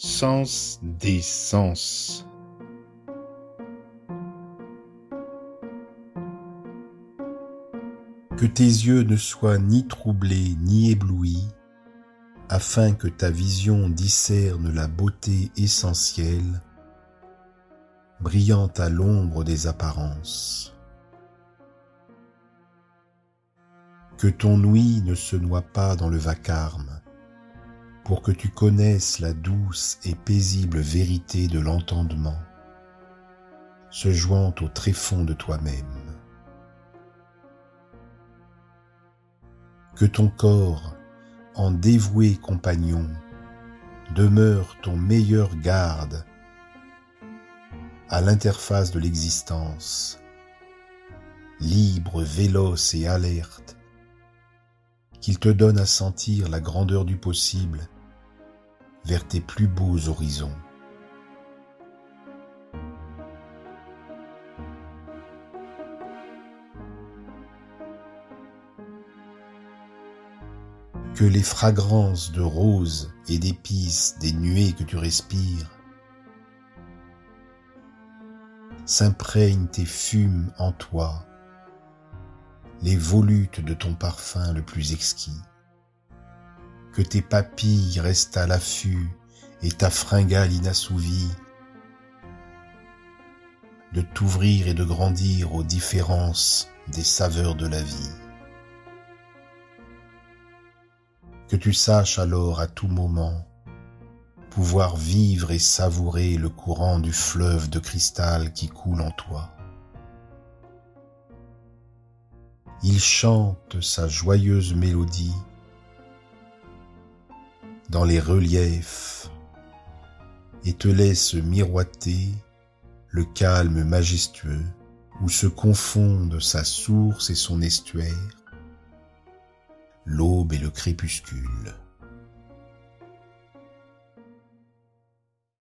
Sens des sens. Que tes yeux ne soient ni troublés ni éblouis, afin que ta vision discerne la beauté essentielle, brillante à l'ombre des apparences. Que ton ouïe ne se noie pas dans le vacarme, pour que tu connaisses la douce et paisible vérité de l'entendement, se joint au tréfonds de toi-même. Que ton corps, en dévoué compagnon, demeure ton meilleur garde à l'interface de l'existence, libre, véloce et alerte, qu'il te donne à sentir la grandeur du possible vers tes plus beaux horizons. Que les fragrances de roses et d'épices des nuées que tu respires s'imprègnent et fument en toi les volutes de ton parfum le plus exquis que tes papilles restent à l'affût et ta fringale inassouvie, de t'ouvrir et de grandir aux différences des saveurs de la vie. Que tu saches alors à tout moment pouvoir vivre et savourer le courant du fleuve de cristal qui coule en toi. Il chante sa joyeuse mélodie dans les reliefs et te laisse miroiter le calme majestueux où se confondent sa source et son estuaire, l'aube et le crépuscule.